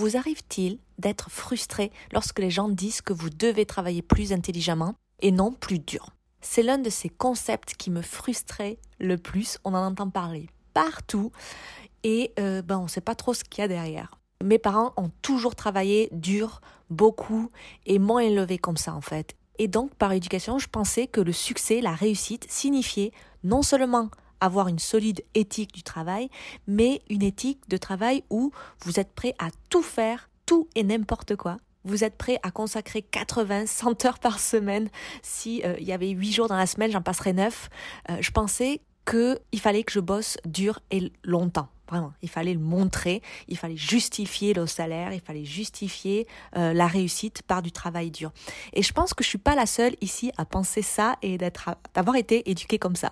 Vous arrive-t-il d'être frustré lorsque les gens disent que vous devez travailler plus intelligemment et non plus dur? C'est l'un de ces concepts qui me frustrait le plus. On en entend parler partout et euh, ben, on ne sait pas trop ce qu'il y a derrière. Mes parents ont toujours travaillé dur, beaucoup et m'ont élevé comme ça en fait. Et donc par éducation, je pensais que le succès, la réussite signifiait non seulement avoir une solide éthique du travail, mais une éthique de travail où vous êtes prêt à tout faire, tout et n'importe quoi. Vous êtes prêt à consacrer 80, 100 heures par semaine. Si euh, il y avait 8 jours dans la semaine, j'en passerais 9. Euh, je pensais qu'il fallait que je bosse dur et longtemps. Vraiment, il fallait le montrer, il fallait justifier le salaire, il fallait justifier euh, la réussite par du travail dur. Et je pense que je suis pas la seule ici à penser ça et d'être, d'avoir été éduquée comme ça.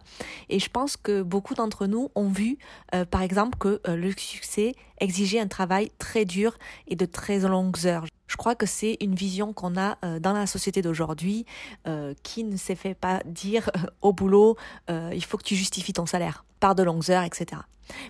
Et je pense que beaucoup d'entre nous ont vu, euh, par exemple, que euh, le succès exigeait un travail très dur et de très longues heures. Je crois que c'est une vision qu'on a dans la société d'aujourd'hui qui ne s'est fait pas dire au boulot il faut que tu justifies ton salaire par de longues heures, etc.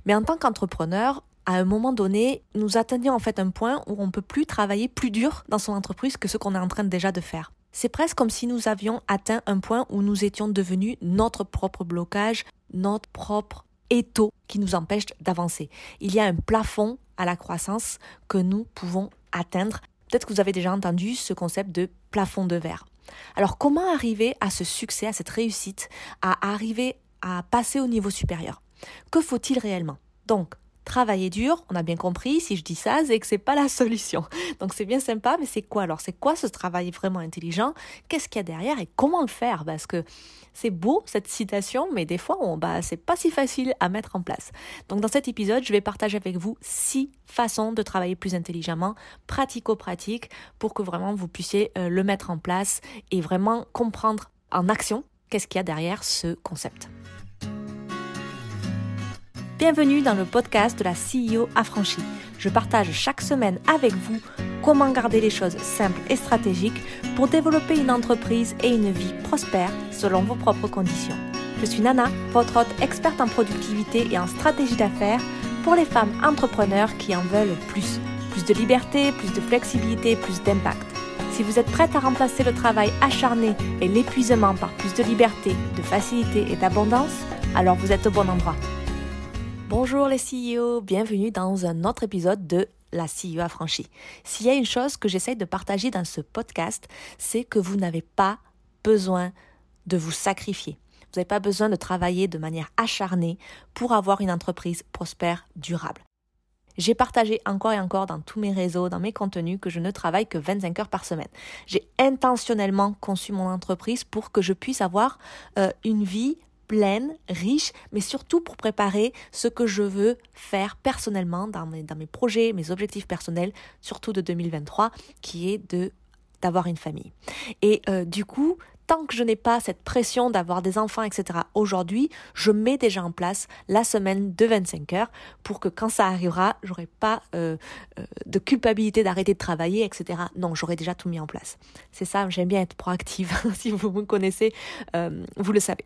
Mais en tant qu'entrepreneur, à un moment donné, nous atteignions en fait un point où on ne peut plus travailler plus dur dans son entreprise que ce qu'on est en train déjà de faire. C'est presque comme si nous avions atteint un point où nous étions devenus notre propre blocage, notre propre étau qui nous empêche d'avancer. Il y a un plafond à la croissance que nous pouvons atteindre. Peut-être que vous avez déjà entendu ce concept de plafond de verre. Alors comment arriver à ce succès, à cette réussite, à arriver à passer au niveau supérieur. Que faut-il réellement? Donc, travailler dur, on a bien compris, si je dis ça, c'est que c'est pas la solution. Donc c'est bien sympa, mais c'est quoi alors? C'est quoi ce travail vraiment intelligent? Qu'est-ce qu'il y a derrière et comment le faire? Parce que c'est beau cette citation, mais des fois, on, bah, c'est pas si facile à mettre en place. Donc dans cet épisode, je vais partager avec vous six façons de travailler plus intelligemment, pratico-pratique, pour que vraiment vous puissiez euh, le mettre en place et vraiment comprendre en action qu'est-ce qu'il y a derrière ce concept? Bienvenue dans le podcast de la CEO affranchie. Je partage chaque semaine avec vous comment garder les choses simples et stratégiques pour développer une entreprise et une vie prospère selon vos propres conditions. Je suis Nana, votre hôte experte en productivité et en stratégie d'affaires pour les femmes entrepreneurs qui en veulent plus. Plus de liberté, plus de flexibilité, plus d'impact. Si vous êtes prête à remplacer le travail acharné et l'épuisement par plus de liberté, de facilité et d'abondance, alors vous êtes au bon endroit. Bonjour les CEO, bienvenue dans un autre épisode de la CEO affranchie. S'il y a une chose que j'essaye de partager dans ce podcast, c'est que vous n'avez pas besoin de vous sacrifier. Vous n'avez pas besoin de travailler de manière acharnée pour avoir une entreprise prospère, durable. J'ai partagé encore et encore dans tous mes réseaux, dans mes contenus, que je ne travaille que 25 heures par semaine. J'ai intentionnellement conçu mon entreprise pour que je puisse avoir euh, une vie pleine, riche, mais surtout pour préparer ce que je veux faire personnellement dans mes, dans mes projets, mes objectifs personnels, surtout de 2023, qui est de d'avoir une famille. Et euh, du coup, tant que je n'ai pas cette pression d'avoir des enfants, etc., aujourd'hui, je mets déjà en place la semaine de 25 heures pour que quand ça arrivera, j'aurai pas euh, euh, de culpabilité d'arrêter de travailler, etc. Non, j'aurai déjà tout mis en place. C'est ça, j'aime bien être proactive. si vous me connaissez, vous le savez.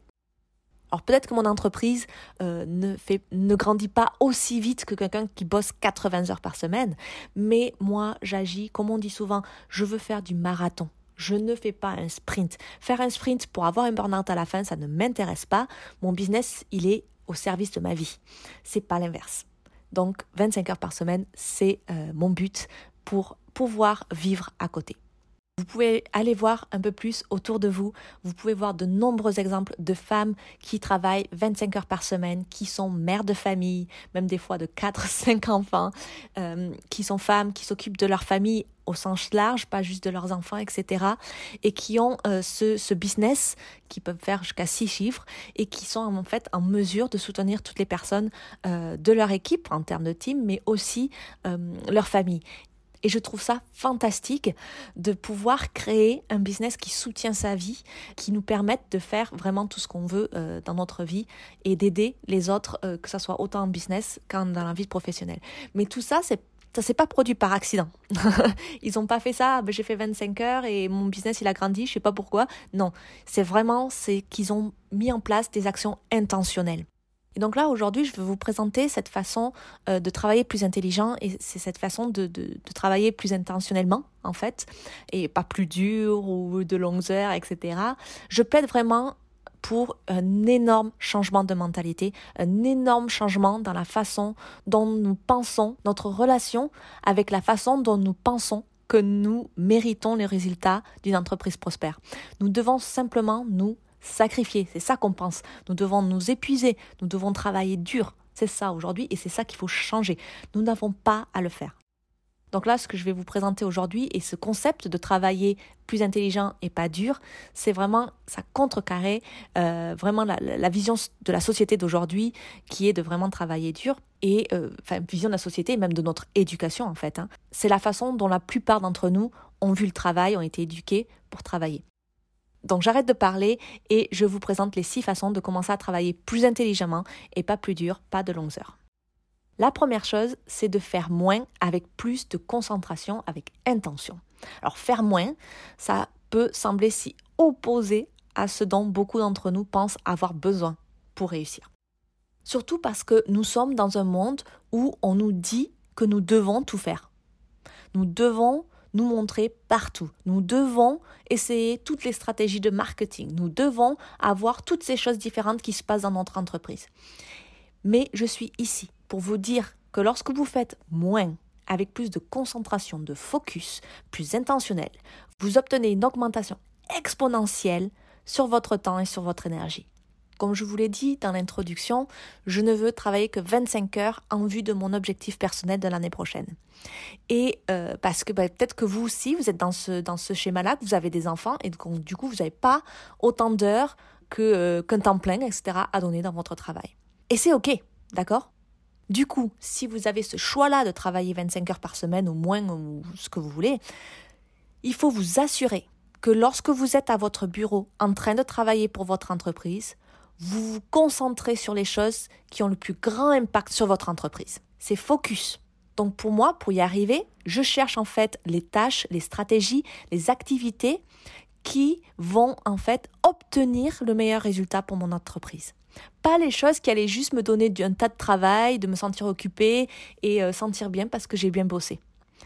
Alors peut-être que mon entreprise euh, ne, ne grandit pas aussi vite que quelqu'un qui bosse 80 heures par semaine, mais moi j'agis, comme on dit souvent, je veux faire du marathon. Je ne fais pas un sprint. Faire un sprint pour avoir un burn-out à la fin, ça ne m'intéresse pas. Mon business, il est au service de ma vie. C'est pas l'inverse. Donc 25 heures par semaine, c'est euh, mon but pour pouvoir vivre à côté. Vous pouvez aller voir un peu plus autour de vous. Vous pouvez voir de nombreux exemples de femmes qui travaillent 25 heures par semaine, qui sont mères de famille, même des fois de 4, 5 enfants, euh, qui sont femmes, qui s'occupent de leur famille au sens large, pas juste de leurs enfants, etc. Et qui ont euh, ce, ce, business qui peuvent faire jusqu'à six chiffres et qui sont en fait en mesure de soutenir toutes les personnes euh, de leur équipe en termes de team, mais aussi leur famille. Et je trouve ça fantastique de pouvoir créer un business qui soutient sa vie, qui nous permette de faire vraiment tout ce qu'on veut euh, dans notre vie et d'aider les autres, euh, que ce soit autant en business qu'en dans la vie professionnelle. Mais tout ça, c'est ça s'est pas produit par accident. Ils ont pas fait ça, ben, j'ai fait 25 heures et mon business il a grandi, je sais pas pourquoi. Non, c'est vraiment c'est qu'ils ont mis en place des actions intentionnelles. Et donc là, aujourd'hui, je vais vous présenter cette façon euh, de travailler plus intelligent et c'est cette façon de, travailler plus intentionnellement, en fait, et pas plus dur ou de longues heures, etc. Je plaide vraiment pour un énorme changement de mentalité, un énorme changement dans la façon dont nous pensons, notre relation avec la façon dont nous pensons que nous méritons les résultats d'une entreprise prospère. Nous devons simplement nous sacrifier, c'est ça qu'on pense. Nous devons nous épuiser, nous devons travailler dur. C'est ça aujourd'hui et c'est ça qu'il faut changer. Nous n'avons pas à le faire. Donc là, ce que je vais vous présenter aujourd'hui et ce concept de travailler plus intelligent et pas dur, c'est vraiment ça contrecarrer euh, vraiment la, vision de la société d'aujourd'hui qui est de vraiment travailler dur et euh, enfin vision de la société et même de notre éducation en fait. Hein. C'est la façon dont la plupart d'entre nous ont vu le travail, ont été éduqués pour travailler. Donc j'arrête de parler et je vous présente les six façons de commencer à travailler plus intelligemment et pas plus dur, pas de longues heures. La première chose, c'est de faire moins avec plus de concentration, avec intention. Alors faire moins, ça peut sembler si opposé à ce dont beaucoup d'entre nous pensent avoir besoin pour réussir. Surtout parce que nous sommes dans un monde où on nous dit que nous devons tout faire. Nous devons nous montrer partout. Nous devons essayer toutes les stratégies de marketing. Nous devons avoir toutes ces choses différentes qui se passent dans notre entreprise. Mais je suis ici pour vous dire que lorsque vous faites moins avec plus de concentration, de focus, plus intentionnel, vous obtenez une augmentation exponentielle sur votre temps et sur votre énergie. Comme je vous l'ai dit dans l'introduction, je ne veux travailler que 25 heures en vue de mon objectif personnel de l'année prochaine. Et euh, parce que bah, peut-être que vous aussi, vous êtes dans ce, dans ce schéma-là, que vous avez des enfants et que du coup, vous n'avez pas autant d'heures euh, qu'un temps plein, etc., à donner dans votre travail. Et c'est OK, d'accord? Du coup, si vous avez ce choix-là de travailler 25 heures par semaine ou moins, ou ce que vous voulez, il faut vous assurer que lorsque vous êtes à votre bureau en train de travailler pour votre entreprise, vous vous concentrez sur les choses qui ont le plus grand impact sur votre entreprise. C'est focus. Donc pour moi, pour y arriver, je cherche en fait les tâches, les stratégies, les activités qui vont en fait obtenir le meilleur résultat pour mon entreprise. Pas les choses qui allaient juste me donner un tas de travail, de me sentir occupée et euh, sentir bien parce que j'ai bien bossé.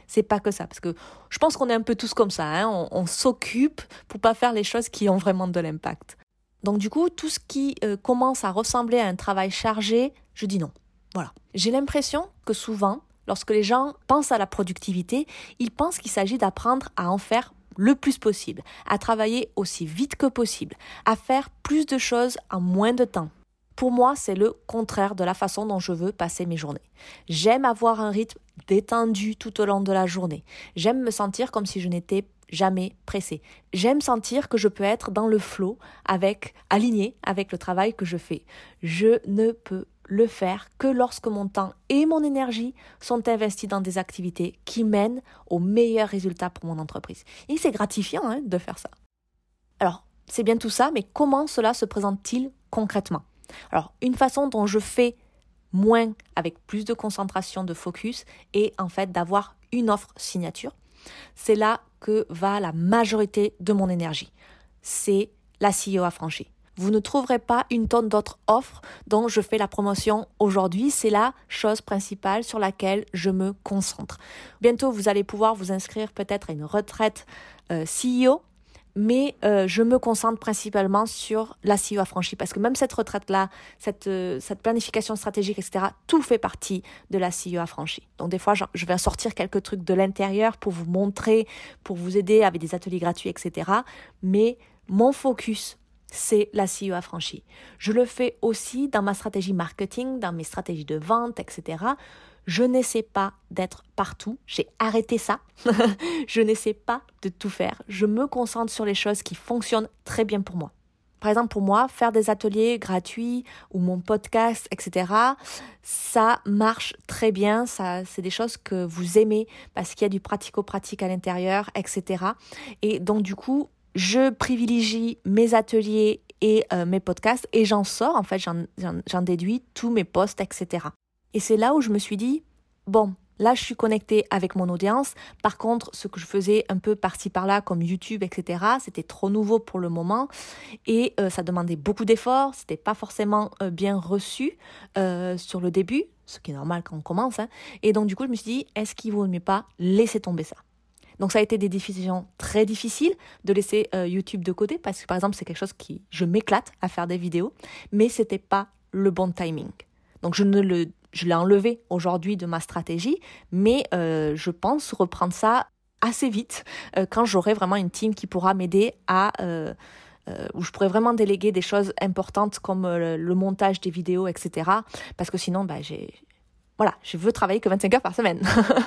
C'est pas que ça, parce que je pense qu'on est un peu tous comme ça. Hein. on, on s'occupe pour pas faire les choses qui ont vraiment de l'impact. Donc du coup, tout ce qui euh, commence à ressembler à un travail chargé, je dis non. Voilà. J'ai l'impression que souvent, lorsque les gens pensent à la productivité, ils pensent qu'il s'agit d'apprendre à en faire le plus possible, à travailler aussi vite que possible, à faire plus de choses en moins de temps. Pour moi, c'est le contraire de la façon dont je veux passer mes journées. J'aime avoir un rythme détendu tout au long de la journée. J'aime me sentir comme si je n'étais jamais pressé. J'aime sentir que je peux être dans le flot avec, aligné avec le travail que je fais. Je ne peux le faire que lorsque mon temps et mon énergie sont investis dans des activités qui mènent aux meilleurs résultats pour mon entreprise. Et c'est gratifiant hein, de faire ça. Alors, c'est bien tout ça, mais comment cela se présente-t-il concrètement? Alors, une façon dont je fais moins avec plus de concentration, de focus, est en fait d'avoir une offre signature. C'est là que va la majorité de mon énergie. C'est la CEO affranchie. Vous ne trouverez pas une tonne d'autres offres dont je fais la promotion aujourd'hui. C'est la chose principale sur laquelle je me concentre. Bientôt, vous allez pouvoir vous inscrire peut-être à une retraite euh, CEO mais euh, je me concentre principalement sur la CEO affranchie parce que même cette retraite-là, cette, euh, planification stratégique, etc., tout fait partie de la CEO affranchie. Donc des fois, je vais sortir quelques trucs de l'intérieur pour vous montrer, pour vous aider avec des ateliers gratuits, etc. Mais mon focus, c'est la CEO affranchie. Je le fais aussi dans ma stratégie marketing, dans mes stratégies de vente, etc. Je n'essaie pas d'être partout. J'ai arrêté ça. je n'essaie pas de tout faire. Je me concentre sur les choses qui fonctionnent très bien pour moi. Par exemple, pour moi, faire des ateliers gratuits ou mon podcast, etc., ça marche très bien. Ça, c'est des choses que vous aimez parce qu'il y a du pratico-pratique à l'intérieur, etc. Et donc, du coup, je privilégie mes ateliers et euh, mes podcasts et j'en sors, en fait, j'en déduis tous mes posts, etc. Et c'est là où je me suis dit, bon, Là, je suis connectée avec mon audience. Par contre, ce que je faisais un peu par-ci par-là, comme YouTube, etc., c'était trop nouveau pour le moment et euh, ça demandait beaucoup d'efforts. C'était pas forcément euh, bien reçu euh, sur le début, ce qui est normal quand on commence. Hein. Et donc, du coup, je me suis dit, est-ce qu'il vaut mieux pas laisser tomber ça? Donc ça a été des décisions très difficiles de laisser YouTube de côté parce que par exemple c'est quelque chose qui je m'éclate à faire des vidéos, mais c'était pas le bon timing. Donc je ne le je l'ai enlevé aujourd'hui de ma stratégie, mais euh, je pense reprendre ça assez vite euh, quand j'aurai vraiment une team qui pourra m'aider à euh, où je pourrais vraiment déléguer des choses importantes comme le, montage des vidéos, etc. Parce que sinon, bah, j'ai voilà, je veux travailler que 25 heures par semaine.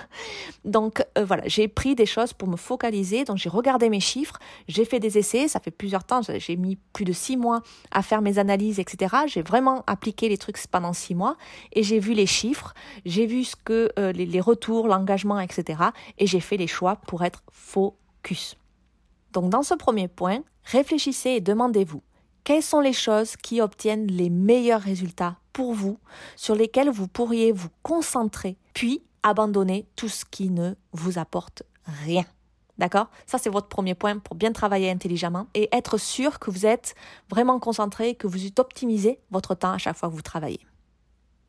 donc euh, voilà, j'ai pris des choses pour me focaliser. Donc j'ai regardé mes chiffres, j'ai fait des essais, ça fait plusieurs temps, j'ai mis plus de six mois à faire mes analyses, etc. J'ai vraiment appliqué les trucs pendant six mois et j'ai vu les chiffres, j'ai vu ce que euh, les, les retours, l'engagement, etc. Et j'ai fait les choix pour être focus. Donc dans ce premier point, réfléchissez et demandez-vous quelles sont les choses qui obtiennent les meilleurs résultats pour vous, sur lesquelles vous pourriez vous concentrer, puis abandonner tout ce qui ne vous apporte rien? D'accord? Ça, c'est votre premier point pour bien travailler intelligemment et être sûr que vous êtes vraiment concentré, que vous optimisez votre temps à chaque fois que vous travaillez.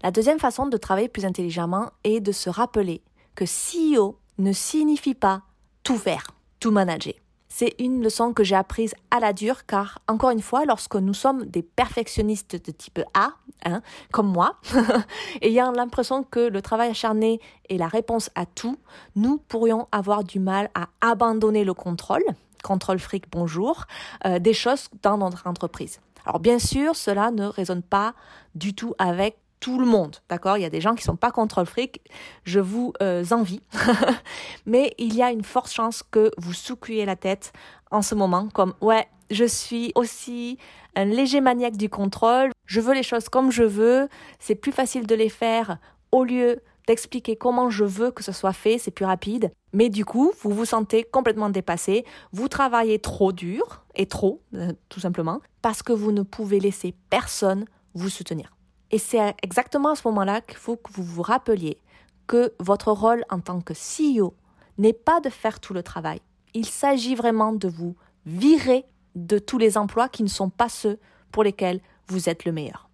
La deuxième façon de travailler plus intelligemment est de se rappeler que CEO ne signifie pas tout faire, tout manager. C'est une leçon que j'ai apprise à la dure car, encore une fois, lorsque nous sommes des perfectionnistes de type A, hein, comme moi, ayant l'impression que le travail acharné est la réponse à tout, nous pourrions avoir du mal à abandonner le contrôle, contrôle fric bonjour, euh, des choses dans notre entreprise. Alors bien sûr, cela ne résonne pas du tout avec tout le monde, d'accord? Il y a des gens qui sont pas contre le fric, je vous euh, envie, mais il y a une forte chance que vous soucuiez la tête en ce moment, comme ouais, je suis aussi un léger maniaque du contrôle, je veux les choses comme je veux, c'est plus facile de les faire au lieu d'expliquer comment je veux que ce soit fait, c'est plus rapide. Mais du coup, vous vous sentez complètement dépassé, vous travaillez trop dur, et trop, euh, tout simplement, parce que vous ne pouvez laisser personne vous soutenir. Et c'est exactement à ce moment-là qu'il faut que vous vous rappeliez que votre rôle en tant que CEO n'est pas de faire tout le travail. Il s'agit vraiment de vous virer de tous les emplois qui ne sont pas ceux pour lesquels vous êtes le meilleur.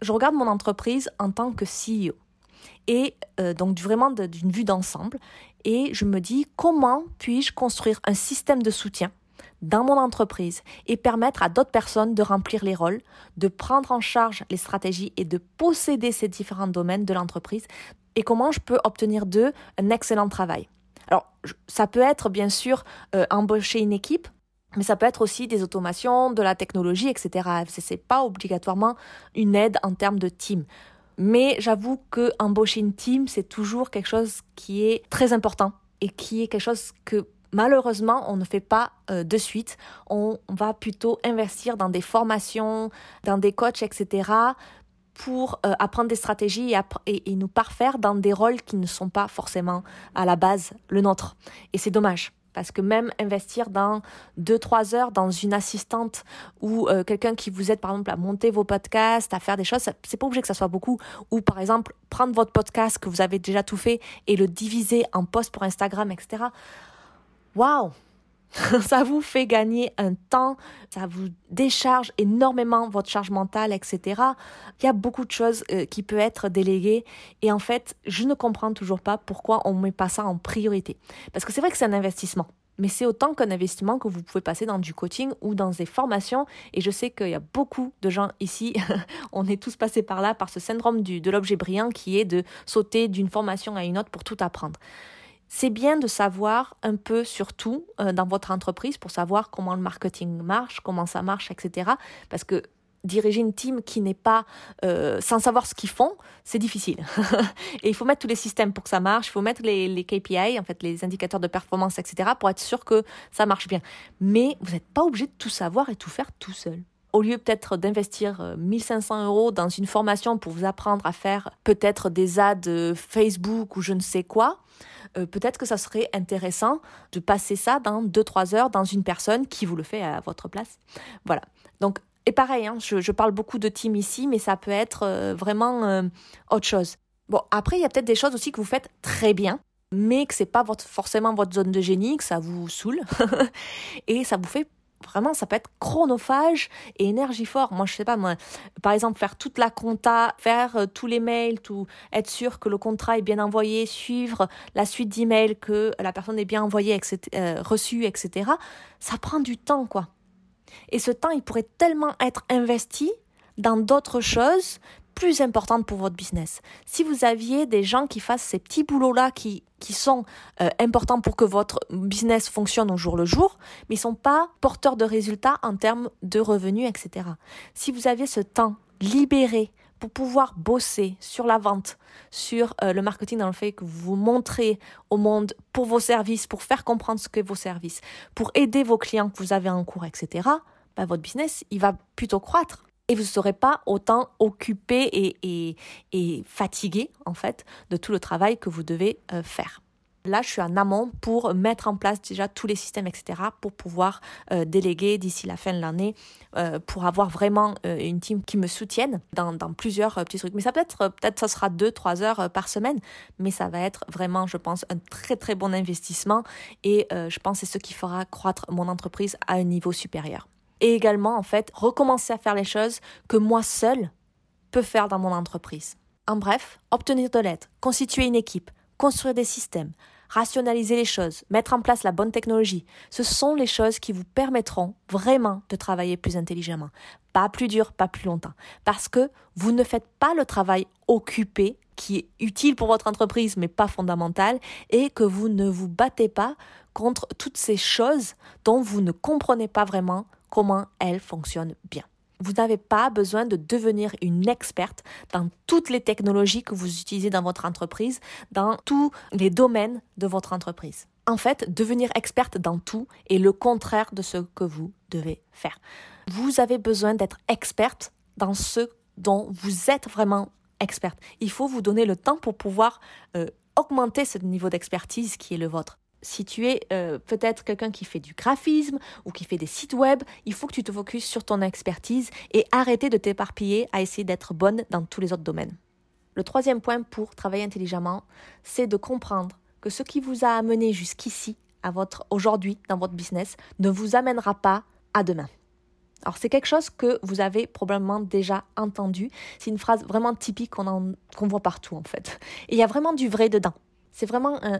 Je regarde mon entreprise en tant que CEO et euh, donc vraiment d'une vue d'ensemble et je me dis comment puis-je construire un système de soutien dans mon entreprise et permettre à d'autres personnes de remplir les rôles, de prendre en charge les stratégies et de posséder ces différents domaines de l'entreprise et comment je peux obtenir d'eux un excellent travail. Alors, ça peut être bien sûr euh, embaucher une équipe, mais ça peut être aussi des automations, de la technologie, etc. C'est pas obligatoirement une aide en termes de team. Mais j'avoue que embaucher une team, c'est toujours quelque chose qui est très important et qui est quelque chose que malheureusement, on ne fait pas euh, de suite. On, va plutôt investir dans des formations, dans des coachs, etc., pour euh, apprendre des stratégies et, nous parfaire dans des rôles qui ne sont pas forcément à la base le nôtre. Et c'est dommage. Parce que même investir dans 2-3 heures dans une assistante ou euh, quelqu'un qui vous aide par exemple à monter vos podcasts, à faire des choses, c'est pas obligé que ça soit beaucoup. Ou par exemple prendre votre podcast que vous avez déjà tout fait et le diviser en posts pour Instagram, etc waouh ça vous fait gagner un temps, ça vous décharge énormément votre charge mentale, etc. Il y a beaucoup de choses euh, qui peuvent être déléguées et en fait, je ne comprends toujours pas pourquoi on ne met pas ça en priorité. Parce que c'est vrai que c'est un investissement. Mais c'est autant qu'un investissement que vous pouvez passer dans du coaching ou dans des formations. Et je sais qu'il y a beaucoup de gens ici, on est tous passés par là, par ce syndrome du, de l'objet brillant qui est de sauter d'une formation à une autre pour tout apprendre c'est bien de savoir un peu sur tout euh, dans votre entreprise pour savoir comment le marketing marche, comment ça marche, etc. Parce que diriger une team qui n'est pas euh, sans savoir ce qu'ils font, c'est difficile. et il faut mettre tous les systèmes pour que ça marche, il faut mettre les, les, KPI, en fait les indicateurs de performance, etc. pour être sûr que ça marche bien. Mais vous n'êtes pas obligé de tout savoir et tout faire tout seul. Au lieu peut-être d'investir 1500 euh, euros dans une formation pour vous apprendre à faire peut-être des ads Facebook ou je ne sais quoi, euh, peut-être que ça serait intéressant de passer ça dans 2-3 heures dans une personne qui vous le fait à votre place. Voilà. Donc, et pareil, hein, je, parle beaucoup de team ici, mais ça peut être euh, vraiment euh, autre chose. Bon, après, il y a peut-être des choses aussi que vous faites très bien, mais que c'est pas votre, forcément votre zone de génie, que ça vous saoule, et ça vous fait vraiment, ça peut être chronophage et énergifort. Moi, je sais pas, moi, par exemple, faire toute la compta, faire euh, tous les mails, tout, être sûr que le contrat est bien envoyé, suivre la suite d'emails, que la personne est bien envoyée, etc., euh, reçue, etc. Ça prend du temps, quoi. Et ce temps, il pourrait tellement être investi dans d'autres choses, plus importante pour votre business. Si vous aviez des gens qui fassent ces petits boulots-là qui, qui sont euh, importants pour que votre business fonctionne au jour le jour, mais ils sont pas porteurs de résultats en termes de revenus, etc. Si vous aviez ce temps libéré pour pouvoir bosser sur la vente, sur euh, le marketing dans le fait que vous montrez au monde pour vos services, pour faire comprendre ce que vos services, pour aider vos clients que vous avez en cours, etc., bah, votre business, il va plutôt croître et vous ne serez pas autant occupé et, fatigué en fait de tout le travail que vous devez euh, faire. Là, je suis en amont pour mettre en place déjà tous les systèmes, etc., pour pouvoir euh, déléguer d'ici la fin de l'année, euh, pour avoir vraiment une team qui me soutienne dans, dans plusieurs petits trucs. Mais ça peut être, peut-être ça sera deux, trois heures par semaine, mais ça va être vraiment, je pense, un très très bon investissement et je pense c'est ce qui fera croître mon entreprise à un niveau supérieur et également en fait recommencer à faire les choses que moi seul peux faire dans mon entreprise. En bref, obtenir de l'aide, constituer une équipe, construire des systèmes, rationaliser les choses, mettre en place la bonne technologie, ce sont les choses qui vous permettront vraiment de travailler plus intelligemment. Pas plus dur, pas plus longtemps. Parce que vous ne faites pas le travail occupé qui est utile pour votre entreprise mais pas fondamental et que vous ne vous battez pas contre toutes ces choses dont vous ne comprenez pas vraiment comment elle fonctionne bien. Vous n'avez pas besoin de devenir une experte dans toutes les technologies que vous utilisez dans votre entreprise, dans tous les domaines de votre entreprise. En fait, devenir experte dans tout est le contraire de ce que vous devez faire. Vous avez besoin d'être experte dans ce dont vous êtes vraiment experte. Il faut vous donner le temps pour pouvoir euh, augmenter ce niveau d'expertise qui est le vôtre si tu es euh, peut-être quelqu'un qui fait du graphisme ou qui fait des sites web, il faut que tu te focuses sur ton expertise et arrêter de t'éparpiller à essayer d'être bonne dans tous les autres domaines. Le troisième point pour travailler intelligemment, c'est de comprendre que ce qui vous a amené jusqu'ici, à votre aujourd'hui dans votre business, ne vous amènera pas à demain. Alors c'est quelque chose que vous avez probablement déjà entendu. C'est une phrase vraiment typique qu'on voit partout en fait. Et il y a vraiment du vrai dedans. C'est vraiment un,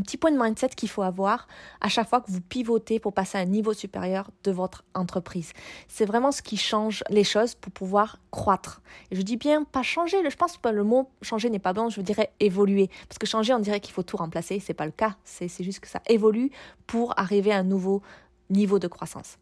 petit point de mindset qu'il faut avoir à chaque fois que vous pivotez pour passer à un niveau supérieur de votre entreprise. C'est vraiment ce qui change les choses pour pouvoir croître. Et je dis bien pas changer, je pense que le mot changer n'est pas bon, je dirais évoluer. Parce que changer, on dirait qu'il faut tout remplacer, c'est pas le cas. C'est juste que ça évolue pour arriver à un nouveau niveau de croissance.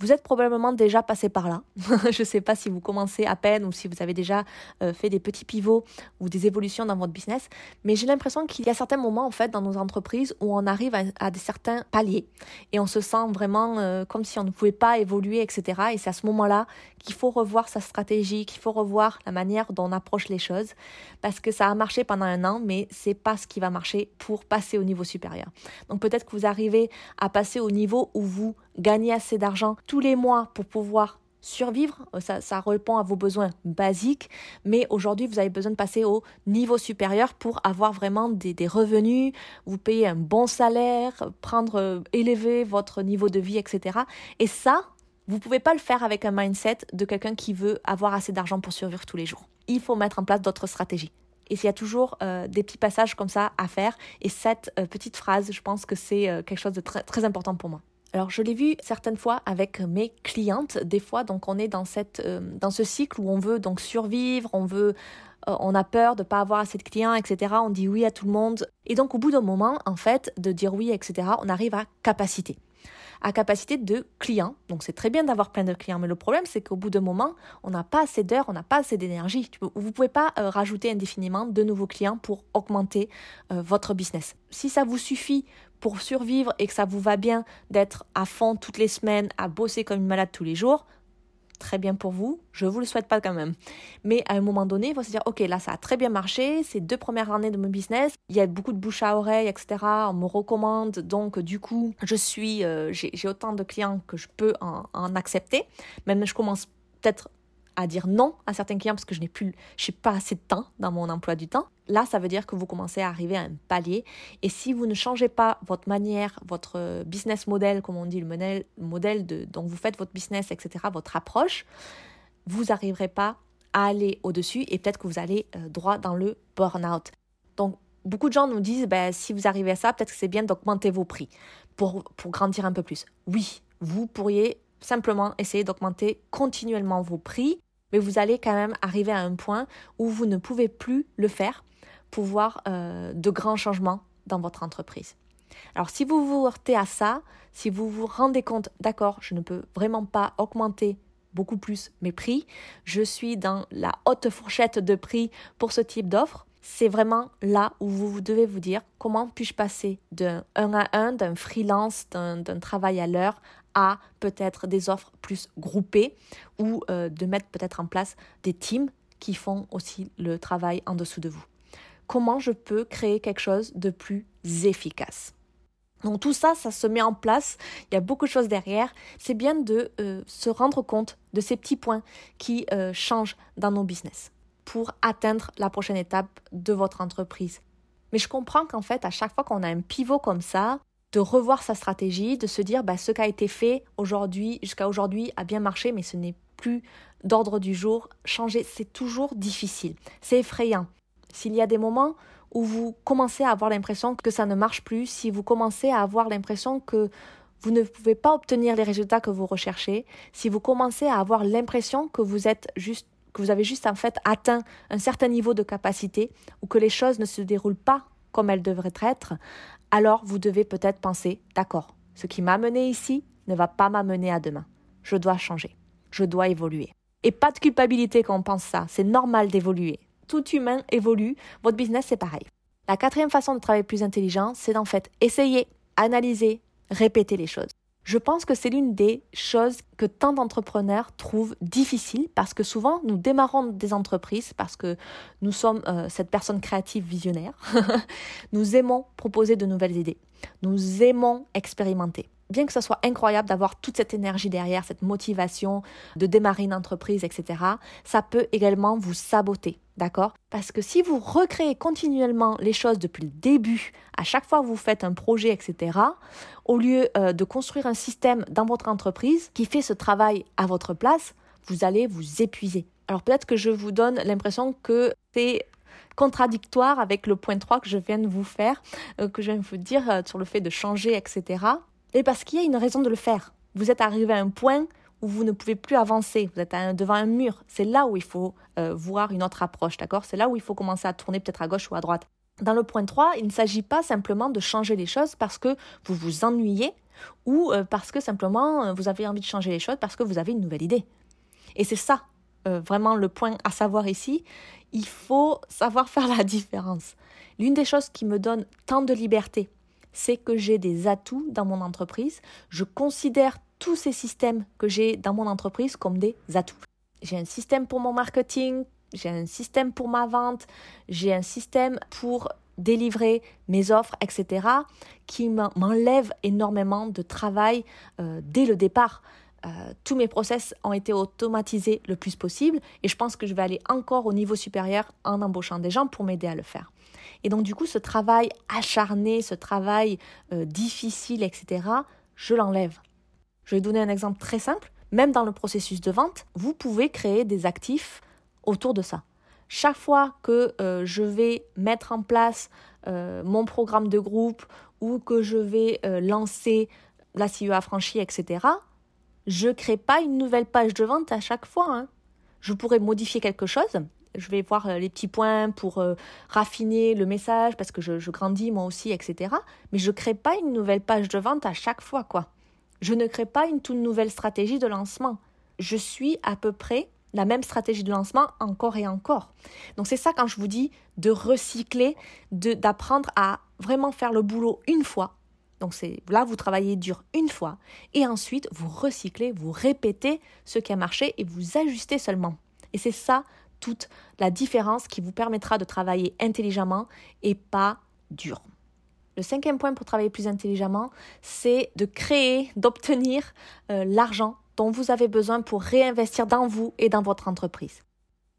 Vous êtes probablement déjà passé par là. je ne sais pas si vous commencez à peine ou si vous avez déjà euh, fait des petits pivots ou des évolutions dans votre business, mais j'ai l'impression qu'il y a certains moments en fait dans nos entreprises où on arrive à, certains paliers et on se sent vraiment euh, comme si on ne pouvait pas évoluer, etc. Et c'est à ce moment-là qu'il faut revoir sa stratégie, qu'il faut revoir la manière dont on approche les choses, parce que ça a marché pendant un an, mais c'est pas ce qui va marcher pour passer au niveau supérieur. Donc peut-être que vous arrivez à passer au niveau où vous gagnez assez d'argent tous les mois pour pouvoir survivre, ça, ça, répond à vos besoins basiques, mais aujourd'hui vous avez besoin de passer au niveau supérieur pour avoir vraiment des, revenus, vous payer un bon salaire, prendre, euh, élever votre niveau de vie, etc. Et ça, vous pouvez pas le faire avec un mindset de quelqu'un qui veut avoir assez d'argent pour survivre tous les jours. Il faut mettre en place d'autres stratégies. Et s'il y a toujours euh, des petits passages comme ça à faire, et cette euh, petite phrase, je pense que c'est quelque chose de très important pour moi. Alors je l'ai vu certaines fois avec mes clientes, des fois donc on est dans cette euh, dans ce cycle où on veut donc survivre, on veut euh, on a peur de pas avoir assez de clients, etc. On dit oui à tout le monde. Et donc au bout d'un moment, en fait, de dire oui, etc., on arrive à capacité à capacité de clients. Donc c'est très bien d'avoir plein de clients, mais le problème c'est qu'au bout d'un moment, on n'a pas assez d'heures, on n'a pas assez d'énergie. Vous ne pouvez pas euh, rajouter indéfiniment de nouveaux clients pour augmenter votre business. Si ça vous suffit pour survivre et que ça vous va bien d'être à fond toutes les semaines, à bosser comme une malade tous les jours, très bien pour vous, je vous le souhaite pas quand même. Mais à un moment donné, il faut se dire, ok, là ça a très bien marché, ces deux premières années de mon business, il y a beaucoup de bouche à oreille, etc. On me recommande, donc du coup, je suis, euh, j'ai autant de clients que je peux en, en accepter. Même je commence peut-être à dire non à certains clients parce que je n'ai plus, je n'ai pas assez de temps dans mon emploi du temps. Là, ça veut dire que vous commencez à arriver à un palier. Et si vous ne changez pas votre manière, votre business model, comme on dit, le modèle, modèle de, dont vous faites votre business, etc., votre approche, vous n'arriverez pas à aller au-dessus et peut-être que vous allez euh, droit dans le burn-out. Donc, beaucoup de gens nous disent, ben, si vous arrivez à ça, peut-être que c'est bien d'augmenter vos prix pour, pour grandir un peu plus. Oui, vous pourriez simplement essayer d'augmenter continuellement vos prix, mais vous allez quand même arriver à un point où vous ne pouvez plus le faire pour voir euh, de grands changements dans votre entreprise. Alors si vous vous heurtez à ça, si vous vous rendez compte, d'accord, je ne peux vraiment pas augmenter beaucoup plus mes prix, je suis dans la haute fourchette de prix pour ce type d'offre, c'est vraiment là où vous devez vous dire comment puis-je passer d'un 1 à 1, d'un freelance, d'un travail à l'heure à peut-être des offres plus groupées ou euh, de mettre peut-être en place des teams qui font aussi le travail en dessous de vous. Comment je peux créer quelque chose de plus efficace? Donc tout ça, ça se met en place, il y a beaucoup de choses derrière. C'est bien de euh, se rendre compte de ces petits points qui euh, changent dans nos business pour atteindre la prochaine étape de votre entreprise. Mais je comprends qu'en fait, à chaque fois qu'on a un pivot comme ça, de revoir sa stratégie, de se dire bah, ce qui a été fait aujourd'hui, jusqu'à aujourd'hui, a bien marché, mais ce n'est plus d'ordre du jour. Changer, c'est toujours difficile. C'est effrayant. S'il y a des moments où vous commencez à avoir l'impression que ça ne marche plus, si vous commencez à avoir l'impression que vous ne pouvez pas obtenir les résultats que vous recherchez, si vous commencez à avoir l'impression que vous êtes juste que vous avez juste en fait atteint un certain niveau de capacité ou que les choses ne se déroulent pas comme elles devraient être, alors vous devez peut-être penser, d'accord, ce qui m'a mené ici ne va pas m'amener à demain. Je dois changer. Je dois évoluer. Et pas de culpabilité quand on pense ça. C'est normal d'évoluer. Tout humain évolue. Votre business, c'est pareil. La quatrième façon de travailler plus intelligent, c'est d'en fait essayer, analyser, répéter les choses. Je pense que c'est l'une des choses que tant d'entrepreneurs trouvent difficiles parce que souvent nous démarrons des entreprises parce que nous sommes euh, cette personne créative visionnaire. nous aimons proposer de nouvelles idées. Nous aimons expérimenter bien que ce soit incroyable d'avoir toute cette énergie derrière, cette motivation de démarrer une entreprise, etc., ça peut également vous saboter, d'accord? Parce que si vous recréez continuellement les choses depuis le début, à chaque fois que vous faites un projet, etc., au lieu euh, de construire un système dans votre entreprise qui fait ce travail à votre place, vous allez vous épuiser. Alors peut-être que je vous donne l'impression que c'est contradictoire avec le point 3 que je viens de vous faire, euh, que je viens de vous dire euh, sur le fait de changer, etc. Mais parce qu'il y a une raison de le faire. Vous êtes arrivé à un point où vous ne pouvez plus avancer, vous êtes devant un mur. C'est là où il faut euh, voir une autre approche, d'accord? C'est là où il faut commencer à tourner peut-être à gauche ou à droite. Dans le point 3, il ne s'agit pas simplement de changer les choses parce que vous vous ennuyez ou euh, parce que simplement euh, vous avez envie de changer les choses parce que vous avez une nouvelle idée. Et c'est ça vraiment le point à savoir ici. Il faut savoir faire la différence. L'une des choses qui me donne tant de liberté c'est que j'ai des atouts dans mon entreprise. Je considère tous ces systèmes que j'ai dans mon entreprise comme des atouts. J'ai un système pour mon marketing, j'ai un système pour ma vente, j'ai un système pour délivrer mes offres, etc., qui m'enlève énormément de travail euh, dès le départ. Euh, tous mes process ont été automatisés le plus possible et je pense que je vais aller encore au niveau supérieur en embauchant des gens pour m'aider à le faire. Et donc du coup, ce travail acharné, ce travail euh, difficile, etc., je l'enlève. Je vais donner un exemple très simple. Même dans le processus de vente, vous pouvez créer des actifs autour de ça. Chaque fois que euh, je vais mettre en place euh, mon programme de groupe ou que je vais lancer la CIE affranchie, etc., je ne crée pas une nouvelle page de vente à chaque fois. Hein. Je pourrais modifier quelque chose, je vais voir euh, les petits points pour euh, raffiner le message parce que je, grandis moi aussi, etc. Mais je ne crée pas une nouvelle page de vente à chaque fois, quoi. Je ne crée pas une toute nouvelle stratégie de lancement. Je suis à peu près la même stratégie de lancement encore et encore. Donc c'est ça quand je vous dis de recycler, d'apprendre à vraiment faire le boulot une fois. Donc c'est là vous travaillez dur une fois et ensuite vous recyclez, vous répétez ce qui a marché et vous ajustez seulement. Et c'est ça toute la différence qui vous permettra de travailler intelligemment et pas dur. Le cinquième point pour travailler plus intelligemment, c'est de créer, d'obtenir euh, l'argent dont vous avez besoin pour réinvestir dans vous et dans votre entreprise.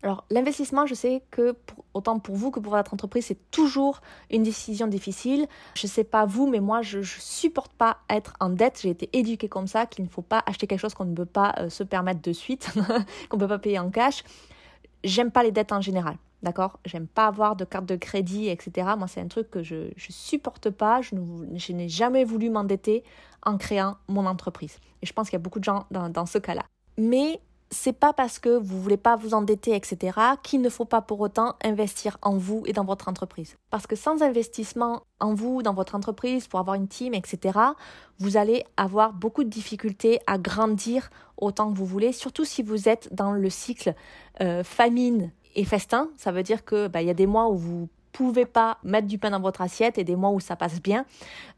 Alors l'investissement, je sais que autant pour vous que pour votre entreprise, c'est toujours une décision difficile. Je ne sais pas vous, mais moi, je ne supporte pas être en dette. J'ai été éduquée comme ça, qu'il ne faut pas acheter quelque chose qu'on ne peut pas euh, se permettre de suite, qu'on ne peut pas payer en cash. J'aime pas les dettes en général. D'accord? J'aime pas avoir de carte de crédit, etc. Moi, c'est un truc que je ne supporte pas. Je, n'ai jamais voulu m'endetter en créant mon entreprise. Et je pense qu'il y a beaucoup de gens dans, dans ce cas-là. Mais c'est pas parce que vous voulez pas vous endetter, etc., qu'il ne faut pas pour autant investir en vous et dans votre entreprise. Parce que sans investissement en vous, dans votre entreprise, pour avoir une team, etc., vous allez avoir beaucoup de difficultés à grandir autant que vous voulez, surtout si vous êtes dans le cycle euh, famine et festin. Ça veut dire que bah, il y a des mois où vous pouvez pas mettre du pain dans votre assiette et des mois où ça passe bien.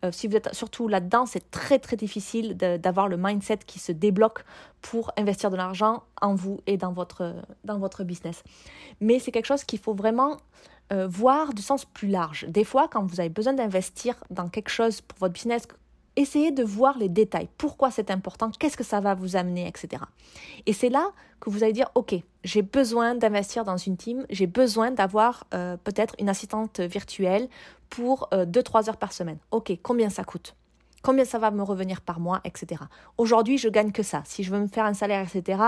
Euh, si vous êtes surtout là-dedans, c'est très très difficile d'avoir le mindset qui se débloque pour investir de l'argent en vous et dans votre, dans votre business. Mais c'est quelque chose qu'il faut vraiment euh, voir du sens plus large. Des fois, quand vous avez besoin d'investir dans quelque chose pour votre business, essayez de voir les détails. Pourquoi c'est important? Qu'est-ce que ça va vous amener, etc. Et c'est là que vous allez dire, OK, j'ai besoin d'investir dans une team, j'ai besoin d'avoir euh, peut-être une assistante virtuelle pour 2-3 euh, heures par semaine. OK, combien ça coûte? Combien ça va me revenir par mois, etc. Aujourd'hui, je gagne que ça. Si je veux me faire un salaire, etc.,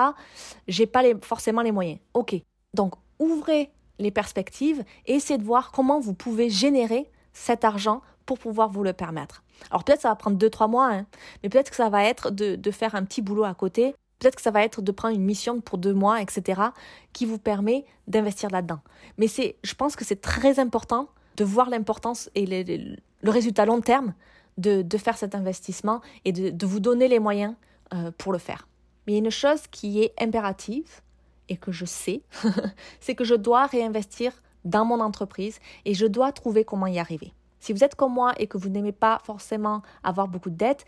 j'ai pas forcément les moyens. OK. Donc, ouvrez les perspectives et essayez de voir comment vous pouvez générer cet argent pour pouvoir vous le permettre. Alors peut-être ça va prendre 2-3 mois, hein, mais peut-être que ça va être de, faire un petit boulot à côté, peut-être que ça va être de prendre une mission pour deux mois, etc., qui vous permet d'investir là-dedans. Mais c'est, je pense que c'est très important de voir l'importance et le, résultat long terme de, faire cet investissement et de, vous donner les moyens euh, pour le faire. Mais une chose qui est impérative et que je sais, c'est que je dois réinvestir dans mon entreprise et je dois trouver comment y arriver. Si vous êtes comme moi et que vous n'aimez pas forcément avoir beaucoup de dettes,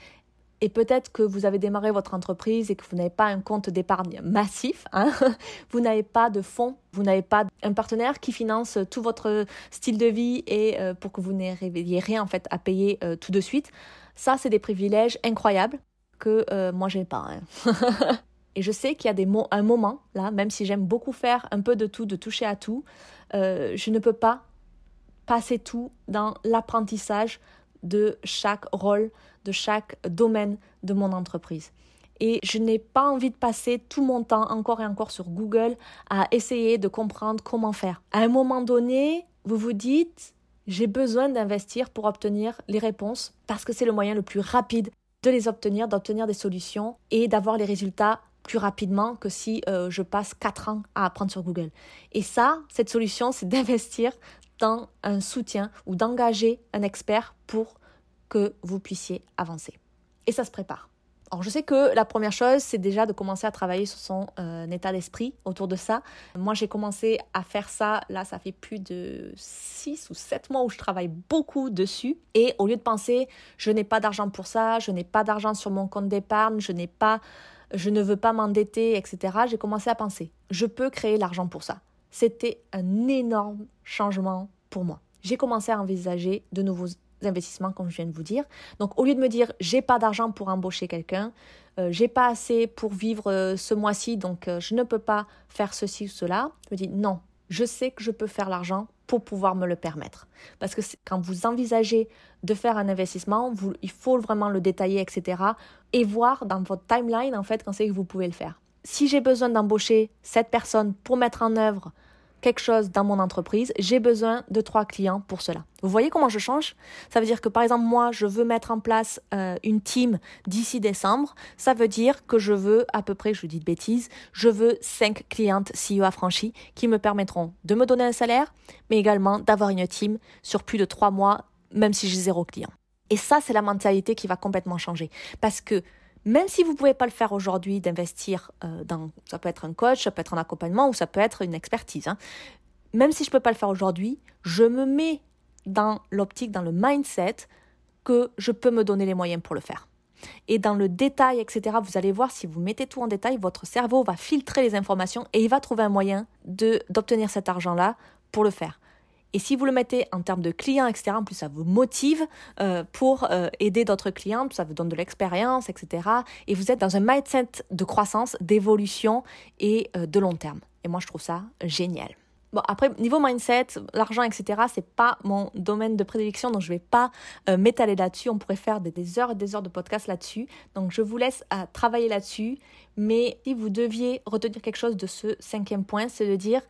et peut-être que vous avez démarré votre entreprise et que vous n'avez pas un compte d'épargne massif, hein, vous n'avez pas de fonds, vous n'avez pas un partenaire qui finance tout votre style de vie et euh, pour que vous n'ayez rien en fait à payer euh, tout de suite. Ça, c'est des privilèges incroyables que euh, moi j'ai pas. Hein. et je sais qu'il y a des un moment là, même si j'aime beaucoup faire un peu de tout, de toucher à tout, je ne peux pas passer tout dans l'apprentissage de chaque rôle, de chaque domaine de mon entreprise. Et je n'ai pas envie de passer tout mon temps encore et encore sur Google à essayer de comprendre comment faire. À un moment donné, vous vous dites, j'ai besoin d'investir pour obtenir les réponses parce que c'est le moyen le plus rapide de les obtenir, d'obtenir des solutions et d'avoir les résultats plus rapidement que si euh, je passe 4 ans à apprendre sur Google. Et ça, cette solution, c'est d'investir dans un soutien ou d'engager un expert pour que vous puissiez avancer. Et ça se prépare. Alors je sais que la première chose, c'est déjà de commencer à travailler sur son euh, état d'esprit autour de ça. Moi, j'ai commencé à faire ça, là, ça fait plus de 6 ou 7 mois où je travaille beaucoup dessus. Et au lieu de penser, je n'ai pas d'argent pour ça, je n'ai pas d'argent sur mon compte d'épargne, je n'ai pas, je ne veux pas m'endetter, etc., j'ai commencé à penser, je peux créer l'argent pour ça. C'était un énorme changement pour moi. J'ai commencé à envisager de nouveaux investissements, comme je viens de vous dire. Donc, au lieu de me dire, j'ai pas d'argent pour embaucher quelqu'un, euh, j'ai pas assez pour vivre euh, ce mois-ci, donc euh, je ne peux pas faire ceci ou cela, je me dis, non, je sais que je peux faire l'argent pour pouvoir me le permettre. Parce que quand vous envisagez de faire un investissement, vous, il faut vraiment le détailler, etc. Et voir dans votre timeline, en fait, quand c'est que vous pouvez le faire si j'ai besoin d'embaucher cette personne pour mettre en œuvre quelque chose dans mon entreprise, j'ai besoin de trois clients pour cela. Vous voyez comment je change? Ça veut dire que par exemple moi, je veux mettre en place euh, une team d'ici décembre. Ça veut dire que je veux à peu près, je vous dis de bêtises, je veux cinq clientes CEO affranchies qui me permettront de me donner un salaire, mais également d'avoir une team sur plus de trois mois, même si j'ai zéro client. Et ça, c'est la mentalité qui va complètement changer. Parce que même si vous ne pouvez pas le faire aujourd'hui, d'investir euh, dans, ça peut être un coach, ça peut être un accompagnement ou ça peut être une expertise. Hein. Même si je ne peux pas le faire aujourd'hui, je me mets dans l'optique, dans le mindset que je peux me donner les moyens pour le faire. Et dans le détail, etc., vous allez voir, si vous mettez tout en détail, votre cerveau va filtrer les informations et il va trouver un moyen d'obtenir cet argent-là pour le faire. Et si vous le mettez en termes de clients, etc., en plus ça vous motive euh, pour euh, aider d'autres clients, ça vous donne de l'expérience, etc. Et vous êtes dans un mindset de croissance, d'évolution et euh, de long terme. Et moi, je trouve ça génial. Bon, après, niveau mindset, l'argent, etc., c'est pas mon domaine de prédilection, donc je vais pas m'étaler là-dessus. On pourrait faire des, heures et des heures de podcast là-dessus. Donc, je vous laisse travailler là-dessus. Mais si vous deviez retenir quelque chose de ce cinquième point, c'est de dire,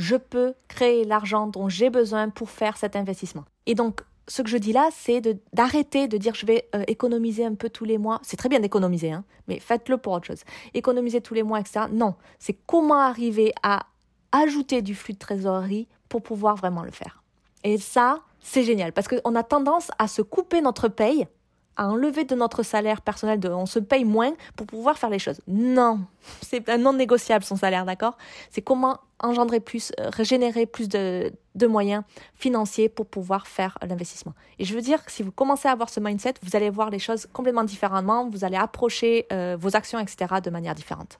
je peux créer l'argent dont j'ai besoin pour faire cet investissement. Et donc, ce que je dis là, c'est d'arrêter de, dire je vais euh, économiser un peu tous les mois. C'est très bien d'économiser, hein, mais faites-le pour autre chose. Économiser tous les mois, etc. Non, c'est comment arriver à ajouter du flux de trésorerie pour pouvoir vraiment le faire. Et ça, c'est génial parce qu'on a tendance à se couper notre paye à enlever de notre salaire personnel, de, on se paye moins pour pouvoir faire les choses. Non, c'est non négociable son salaire, d'accord? C'est comment engendrer plus, euh, régénérer plus de, moyens financiers pour pouvoir faire l'investissement. Et je veux dire si vous commencez à avoir ce mindset, vous allez voir les choses complètement différemment, vous allez approcher euh, vos actions, etc., de manière différente.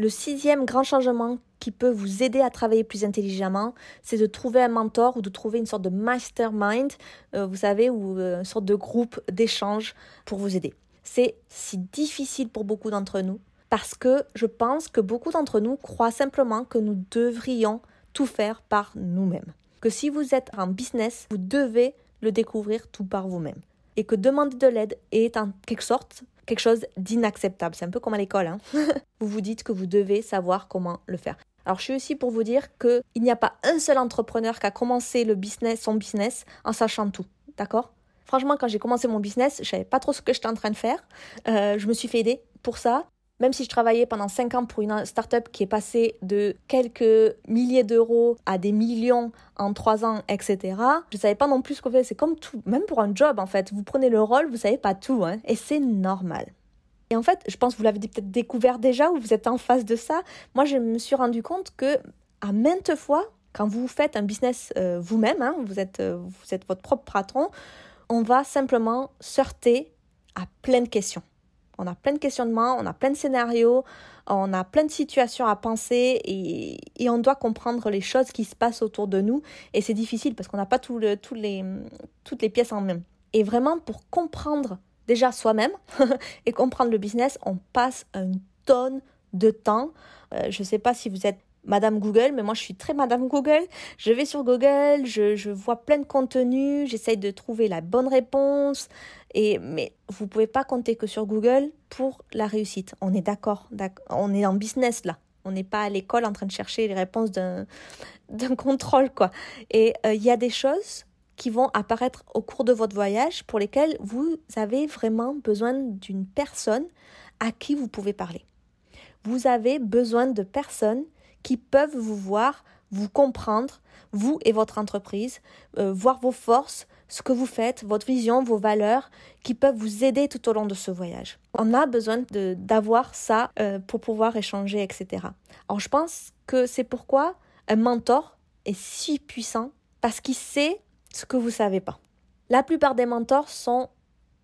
Le sixième grand changement qui peut vous aider à travailler plus intelligemment, c'est de trouver un mentor ou de trouver une sorte de mastermind, euh, vous savez, ou euh, une sorte de groupe d'échange pour vous aider. C'est si difficile pour beaucoup d'entre nous parce que je pense que beaucoup d'entre nous croient simplement que nous devrions tout faire par nous-mêmes. Que si vous êtes en business, vous devez le découvrir tout par vous-même. Et que demander de l'aide est en quelque sorte quelque chose d'inacceptable. C'est un peu comme à l'école. Hein. vous vous dites que vous devez savoir comment le faire. Alors je suis aussi pour vous dire qu'il n'y a pas un seul entrepreneur qui a commencé le business, son business en sachant tout. D'accord? Franchement, quand j'ai commencé mon business, je savais pas trop ce que j'étais en train de faire. Euh, je me suis fait aider pour ça même si je travaillais pendant 5 ans pour une startup qui est passée de quelques milliers d'euros à des millions en 3 ans, etc., je ne savais pas non plus ce qu'on fait. C'est comme tout, même pour un job en fait. Vous prenez le rôle, vous savez pas tout, hein, et c'est normal. Et en fait, je pense que vous l'avez peut-être découvert déjà ou vous êtes en face de ça. Moi, je me suis rendu compte que à maintes fois, quand vous faites un business euh, vous-même, hein, vous, êtes, euh, vous êtes votre propre patron, on va simplement sortir à plein de questions. On a plein de questionnements, on a plein de scénarios, on a plein de situations à penser et, on doit comprendre les choses qui se passent autour de nous. Et c'est difficile parce qu'on n'a pas les, toutes les pièces en main. Et vraiment, pour comprendre déjà soi-même et comprendre le business, on passe une tonne de temps. Euh, je ne sais pas si vous êtes Madame Google, mais moi je suis très Madame Google. Je vais sur Google, je, vois plein de contenus, j'essaye de trouver la bonne réponse. Et, mais vous pouvez pas compter que sur Google pour la réussite. On est d'accord, on est en business là. On n'est pas à l'école en train de chercher les réponses d'un contrôle, quoi. Et euh, il y a des choses qui vont apparaître au cours de votre voyage pour lesquelles vous avez vraiment besoin d'une personne à qui vous pouvez parler. Vous avez besoin de personnes qui peuvent vous voir, vous comprendre, vous et votre entreprise, euh, voir vos forces, ce que vous faites, votre vision, vos valeurs, qui peuvent vous aider tout au long de ce voyage. On a besoin d'avoir ça euh, pour pouvoir échanger, etc. Alors je pense que c'est pourquoi un mentor est si puissant, parce qu'il sait ce que vous ne savez pas. La plupart des mentors sont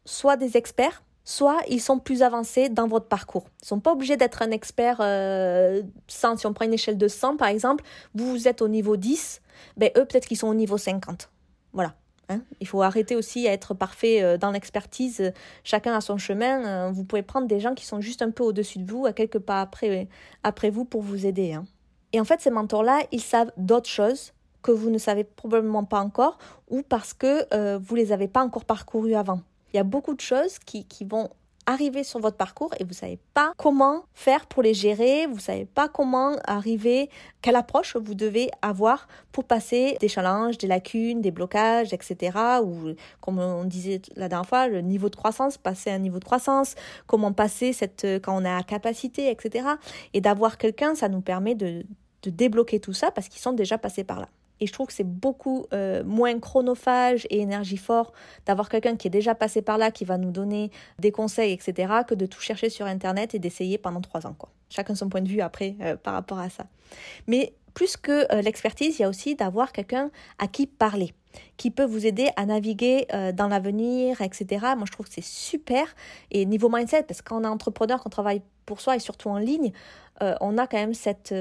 soit des experts, soit ils sont plus avancés dans votre parcours. Ils ne sont pas obligés d'être un expert euh, 100. Si on prend une échelle de 100 par exemple, vous, êtes au niveau 10, ben eux peut-être qu'ils sont au niveau 50. Voilà. Hein. Il faut arrêter aussi à être parfait euh, dans l'expertise. Chacun a son chemin. Euh, vous pouvez prendre des gens qui sont juste un peu au-dessus de vous, à quelques pas après, vous pour vous aider. Hein. Et en fait, ces mentors-là, ils savent d'autres choses que vous ne savez probablement pas encore ou parce que euh, vous les avez pas encore parcourues avant. Il y a beaucoup de choses qui, vont arriver sur votre parcours et vous savez pas comment faire pour les gérer, vous savez pas comment arriver, quelle approche vous devez avoir pour passer des challenges, des lacunes, des blocages, etc. Ou comme on disait la dernière fois, le niveau de croissance, passer un niveau de croissance, comment passer cette quand on a la capacité, etc. Et d'avoir quelqu'un, ça nous permet de, de débloquer tout ça parce qu'ils sont déjà passés par là. Et je trouve que c'est beaucoup euh, moins chronophage et énergifort d'avoir quelqu'un qui est déjà passé par là, qui va nous donner des conseils, etc., que de tout chercher sur Internet et d'essayer pendant trois ans. Chacun son point de vue après euh, par rapport à ça. Mais plus que euh, l'expertise, il y a aussi d'avoir quelqu'un à qui parler qui peut vous aider à naviguer dans l'avenir, etc. Moi, je trouve que c'est super. Et niveau mindset, parce qu'on est entrepreneur, qu'on travaille pour soi et surtout en ligne, on a quand même cette,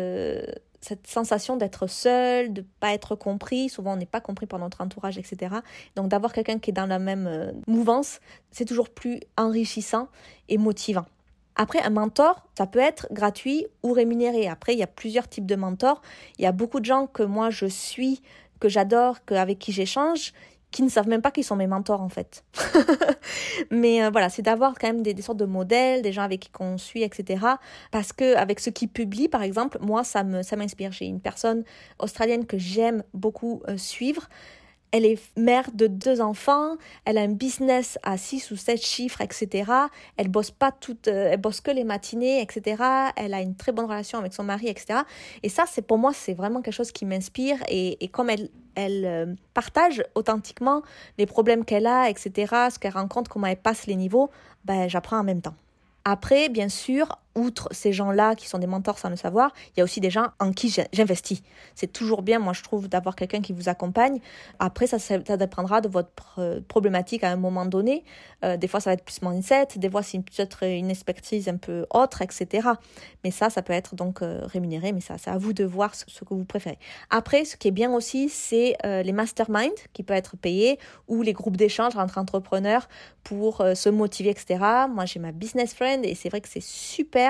cette sensation d'être seul, de pas être compris. Souvent, on n'est pas compris par notre entourage, etc. Donc, d'avoir quelqu'un qui est dans la même euh, mouvance, c'est toujours plus enrichissant et motivant. Après, un mentor, ça peut être gratuit ou rémunéré. Après, il y a plusieurs types de mentors. Il y a beaucoup de gens que moi je suis, que j'adore, avec qui j'échange, qui ne savent même pas qu'ils sont mes mentors en fait. Mais euh, voilà, c'est d'avoir quand même des, sortes de modèles, des gens avec qui on suit, etc. Parce que avec ceux qui publient, par exemple, moi ça ça m'inspire. J'ai une personne australienne que j'aime beaucoup euh, suivre elle est mère de deux enfants, elle a un business à six ou sept chiffres, etc. Elle bosse pas toute, euh, elle bosse que les matinées, etc. Elle a une très bonne relation avec son mari, etc. Et ça, c'est pour moi, c'est vraiment quelque chose qui m'inspire. Et, comme elle, elle euh, partage authentiquement les problèmes qu'elle a, etc., ce qu'elle rencontre, comment elle passe les niveaux, ben, j'apprends en même temps. Après, bien sûr, outre ces gens-là qui sont des mentors sans le savoir, il y a aussi des gens en qui j'investis. C'est toujours bien, moi je trouve, d'avoir quelqu'un qui vous accompagne. Après, ça, dépendra de votre problématique à un moment donné. Euh, des fois, ça va être plus mindset, des fois, c'est peut-être une expertise un peu autre, etc. Mais ça, ça peut être donc euh, rémunéré, mais ça, c'est à vous de voir ce, que vous préférez. Après, ce qui est bien aussi, c'est euh, les masterminds qui peuvent être payés ou les groupes d'échange entre entrepreneurs pour se motiver, etc. Moi, j'ai ma business friend et c'est vrai que c'est super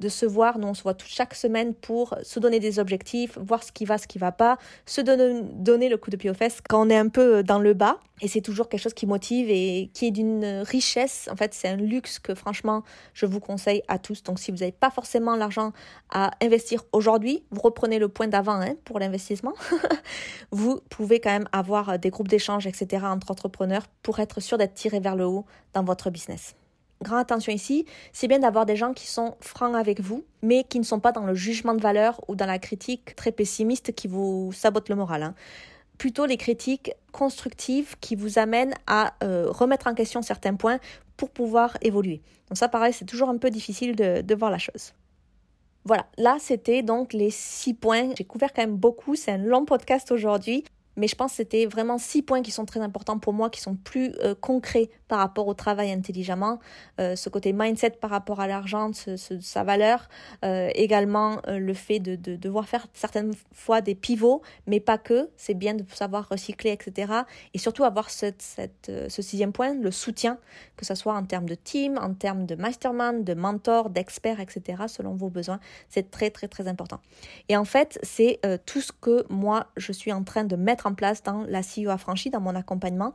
de se voir. Nous, on se voit chaque semaine pour se donner des objectifs, voir ce qui va, ce qui va pas, se donner, donner le coup de pied aux fesses quand on est un peu dans le bas. Et c'est toujours quelque chose qui motive et qui est d'une richesse. En fait, c'est un luxe que franchement, je vous conseille à tous. Donc, si vous n'avez pas forcément l'argent à investir aujourd'hui, vous reprenez le point d'avant hein, pour l'investissement. vous pouvez quand même avoir des groupes d'échange, etc. entre entrepreneurs pour être sûr d'être tiré vers le haut dans votre business grande attention ici, c'est bien d'avoir des gens qui sont francs avec vous, mais qui ne sont pas dans le jugement de valeur ou dans la critique très pessimiste qui vous sabote le moral. Hein. Plutôt les critiques constructives qui vous amènent à euh, remettre en question certains points pour pouvoir évoluer. Donc ça, pareil, c'est toujours un peu difficile de, de voir la chose. Voilà, là c'était donc les six points. J'ai couvert quand même beaucoup, c'est un long podcast aujourd'hui mais je pense que c'était vraiment six points qui sont très importants pour moi, qui sont plus euh, concrets par rapport au travail intelligemment. Euh, ce côté mindset par rapport à l'argent, sa valeur, euh, également le fait de, de, devoir faire certaines fois des pivots, mais pas que. C'est bien de savoir recycler, etc. Et surtout avoir cette, cette, ce sixième point, le soutien, que ce soit en termes de team, en termes de mastermind, de mentor, d'expert, etc. Selon vos besoins, c'est très très très important. Et en fait, c'est tout ce que moi je suis en train de mettre en place dans la CEO affranchie, dans mon accompagnement.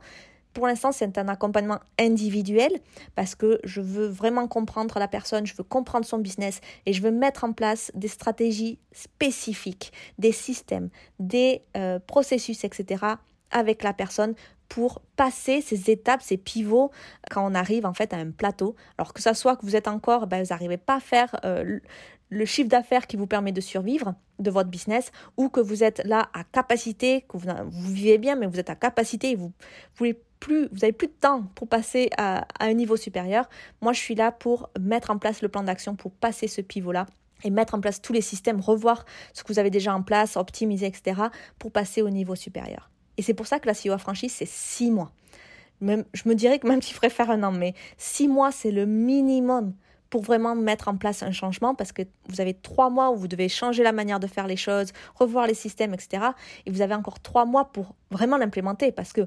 Pour l'instant, c'est un accompagnement individuel parce que je veux vraiment comprendre la personne, je veux comprendre son business et je veux mettre en place des stratégies spécifiques, des systèmes, des euh, processus, etc. avec la personne pour passer ces étapes, ces pivots quand on arrive en fait à un plateau. Alors que ça soit que vous êtes encore, ben, vous n'arrivez pas à faire euh, le chiffre d'affaires qui vous permet de survivre de votre business ou que vous êtes là à capacité, que vous, vivez bien mais vous êtes à capacité vous voulez plus, vous avez plus de temps pour passer à, un niveau supérieur. Moi, je suis là pour mettre en place le plan d'action pour passer ce pivot-là et mettre en place tous les systèmes, revoir ce que vous avez déjà en place, optimiser, etc. pour passer au niveau supérieur. Et c'est pour ça que la CEO franchise, c'est six mois. Même, je me dirais que même qu'il ferait faire un an, mais six mois, c'est le minimum pour vraiment mettre en place un changement parce que vous avez trois mois où vous devez changer la manière de faire les choses, revoir les systèmes, etc. Et vous avez encore trois mois pour vraiment l'implémenter parce que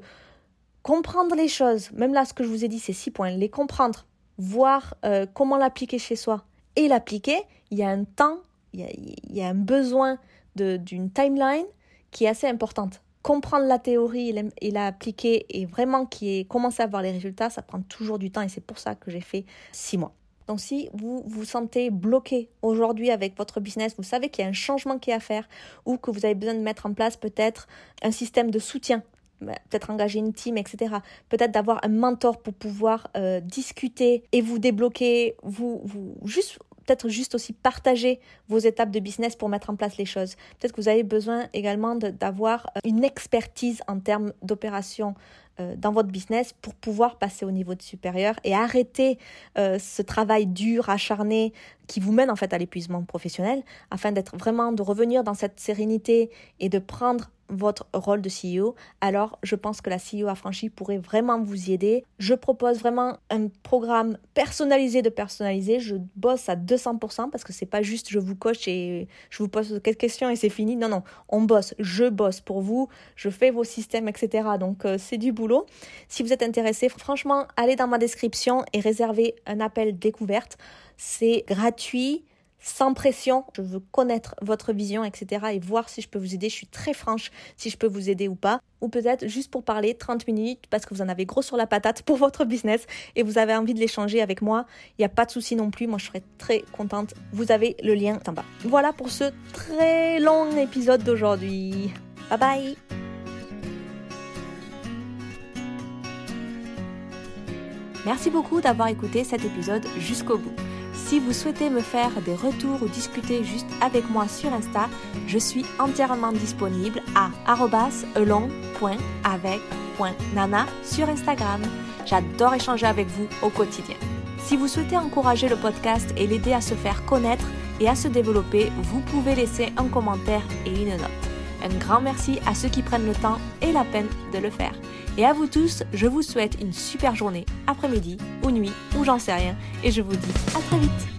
comprendre les choses, même là ce que je vous ai dit, c'est six points, les comprendre, voir euh, comment l'appliquer chez soi et l'appliquer, il y a un temps, il y a, un besoin d'une timeline qui est assez importante. Comprendre la théorie et l'appliquer et vraiment qui est commencer à voir les résultats, ça prend toujours du temps et c'est pour ça que j'ai fait six mois. Donc si vous vous sentez bloqué aujourd'hui avec votre business, vous savez qu'il y a un changement qui est à faire ou que vous avez besoin de mettre en place peut-être un système de soutien bah, peut-être engager une team, etc. Peut-être d'avoir un mentor pour pouvoir euh, discuter et vous débloquer, vous, vous juste peut-être juste aussi partager vos étapes de business pour mettre en place les choses. Peut-être que vous avez besoin également d'avoir euh, une expertise en termes d'opération dans votre business pour pouvoir passer au niveau supérieur et arrêter euh, ce travail dur, acharné qui vous mène en fait à l'épuisement professionnel afin d'être vraiment de revenir dans cette sérénité et de prendre votre rôle de CEO, alors je pense que la CEO affranchie pourrait vraiment vous y aider. Je propose vraiment un programme personnalisé de personnalisé. Je bosse à 200% parce que c'est pas juste je vous coche et je vous pose quelques questions et c'est fini. Non, non, on bosse. Je bosse pour vous. Je fais vos systèmes, etc. Donc euh, c'est du boulot. Si vous êtes intéressé, franchement, allez dans ma description et réservez un appel découverte. C'est gratuit sans pression. Je veux connaître votre vision, etc. et voir si je peux vous aider. Je suis très franche si je peux vous aider ou pas. Ou peut-être juste pour parler 30 minutes parce que vous en avez gros sur la patate pour votre business et vous avez envie de l'échanger avec moi. Il n'y a pas de souci non plus. Moi, je serais très contente. Vous avez le lien en bas. Voilà pour ce très long épisode d'aujourd'hui. Bye bye Merci beaucoup d'avoir écouté cet épisode jusqu'au bout. Si vous souhaitez me faire des retours ou discuter juste avec moi sur Insta, je suis entièrement disponible à elon.avec.nana sur Instagram. J'adore échanger avec vous au quotidien. Si vous souhaitez encourager le podcast et l'aider à se faire connaître et à se développer, vous pouvez laisser un commentaire et une note. Un grand merci à ceux qui prennent le temps et la peine de le faire. Et à vous tous, je vous souhaite une super journée, après-midi ou nuit, ou j'en sais rien, et je vous dis à très vite